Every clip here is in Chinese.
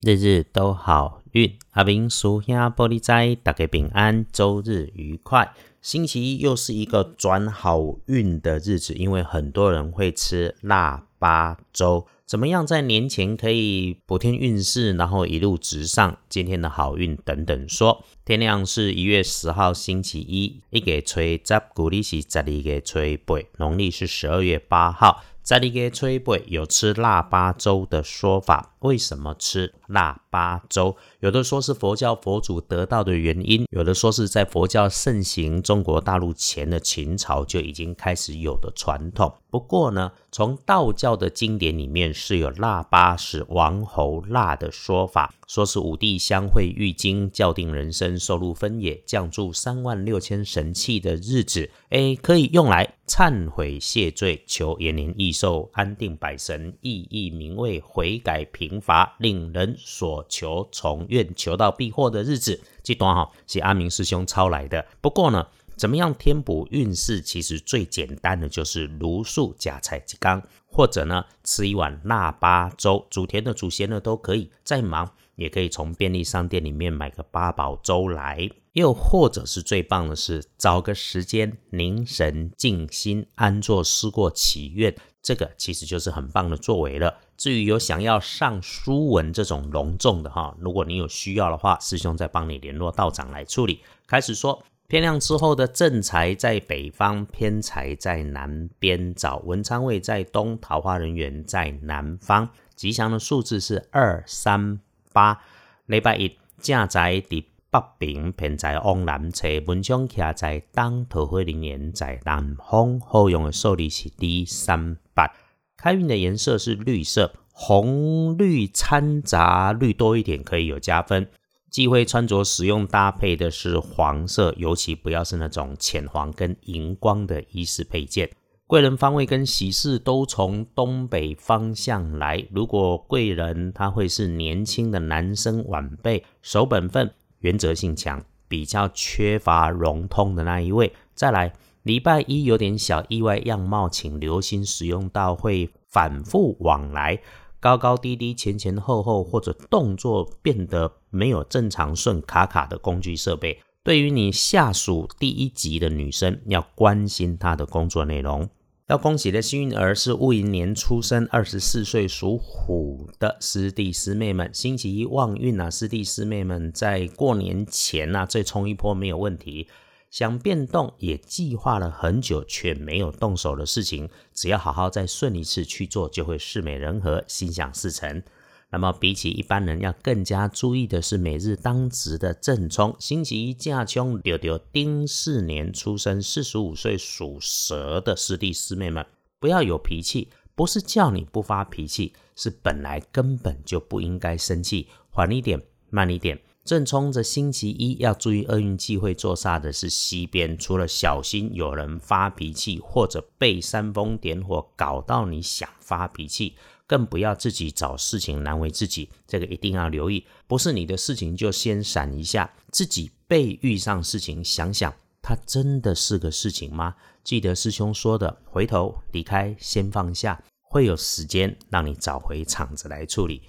日日都好运，阿明属下玻璃仔，大家平安，周日愉快。星期一又是一个转好运的日子，因为很多人会吃腊八粥。怎么样在年前可以补天运势，然后一路直上？今天的好运等等说。天亮是一月十号星期一，一个吹十，古历是十二个吹八，农历是十二月八号。在里个吹背有吃腊八粥的说法，为什么吃腊八粥？有的说是佛教佛祖得道的原因，有的说是在佛教盛行中国大陆前的秦朝就已经开始有的传统。不过呢，从道教的经典里面是有腊八是王侯腊的说法，说是五帝相会玉经，教定人生，受禄分野，降住三万六千神器的日子，哎，可以用来忏悔谢罪，求延年益寿，安定百神，意义名位，悔改平罚，令人所求从愿，求到必获的日子。这段哈是阿明师兄抄来的。不过呢。怎么样填补运势？其实最简单的就是如数加菜鸡缸，或者呢吃一碗腊八粥，煮甜的、煮咸的都可以。再忙也可以从便利商店里面买个八宝粥来，又或者是最棒的是找个时间凝神静心，安坐思过祈愿，这个其实就是很棒的作为了。至于有想要上书文这种隆重的哈，如果你有需要的话，师兄再帮你联络道长来处理。开始说。天亮之后的正财在北方，偏财在南边找。文昌位在东，桃花人缘在南方。吉祥的数字是二三八。礼拜一正宅伫北平，偏在往南侧。文昌徛在东，桃花人缘在南方。好用的数字是二三八。开运的颜色是绿色，红绿掺杂，绿多一点可以有加分。忌讳穿着使用搭配的是黄色，尤其不要是那种浅黄跟荧光的衣饰配件。贵人方位跟喜事都从东北方向来。如果贵人他会是年轻的男生晚辈，守本分，原则性强，比较缺乏融通的那一位。再来，礼拜一有点小意外样貌，请留心使用到会反复往来。高高低低、前前后后，或者动作变得没有正常顺卡卡的工具设备，对于你下属第一级的女生，要关心她的工作内容。要恭喜的幸运儿是戊寅年出生、二十四岁属虎的师弟师妹们，星期一旺运啊！师弟师妹们在过年前啊，再冲一波没有问题。想变动也计划了很久却没有动手的事情，只要好好再顺一次去做，就会事美人和，心想事成。那么比起一般人要更加注意的是，每日当值的正冲，星期一驾冲丢丢丁巳年出生，四十五岁属蛇的师弟师妹们，不要有脾气，不是叫你不发脾气，是本来根本就不应该生气，缓一点，慢一点。正冲着星期一要注意厄运忌讳坐煞的是西边，除了小心有人发脾气或者被煽风点火搞到你想发脾气，更不要自己找事情难为自己。这个一定要留意，不是你的事情就先闪一下，自己被遇上事情，想想它真的是个事情吗？记得师兄说的，回头离开，先放下，会有时间让你找回场子来处理。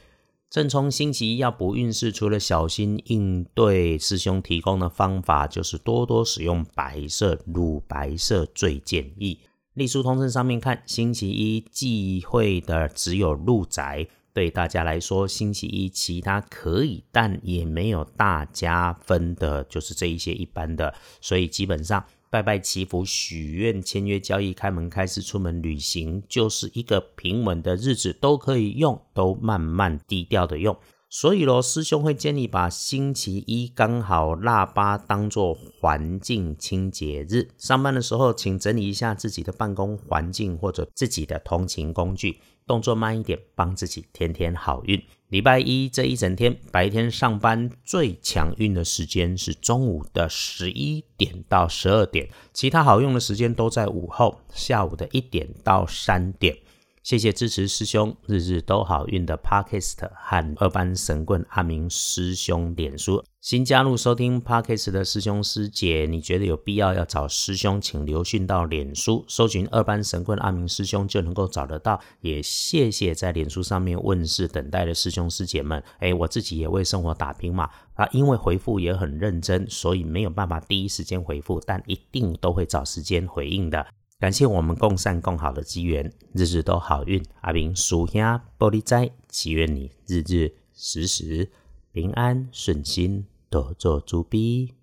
正冲星期一要补运势，除了小心应对，师兄提供的方法就是多多使用白色，乳白色最建议。隶书通证上面看，星期一忌讳的只有入宅，对大家来说，星期一其他可以，但也没有大加分的，就是这一些一般的，所以基本上。拜拜祈福、许愿、签约、交易、开门、开市、出门旅行，就是一个平稳的日子，都可以用，都慢慢低调的用。所以咯，师兄会建议把星期一刚好腊八当做环境清洁日，上班的时候请整理一下自己的办公环境或者自己的通勤工具，动作慢一点，帮自己天天好运。礼拜一这一整天，白天上班最强运的时间是中午的十一点到十二点，其他好用的时间都在午后，下午的一点到三点。谢谢支持师兄日日都好运的 Podcast 和二班神棍阿明师兄脸书。新加入收听 Podcast 的师兄师姐，你觉得有必要要找师兄，请留讯到脸书，搜寻二班神棍阿明师兄就能够找得到。也谢谢在脸书上面问世等待的师兄师姐们。哎，我自己也为生活打拼嘛，啊，因为回复也很认真，所以没有办法第一时间回复，但一定都会找时间回应的。感谢我们共善共好的机缘，日日都好运。阿明属下玻璃斋，祈愿你日日时时平安顺心，多做诸逼。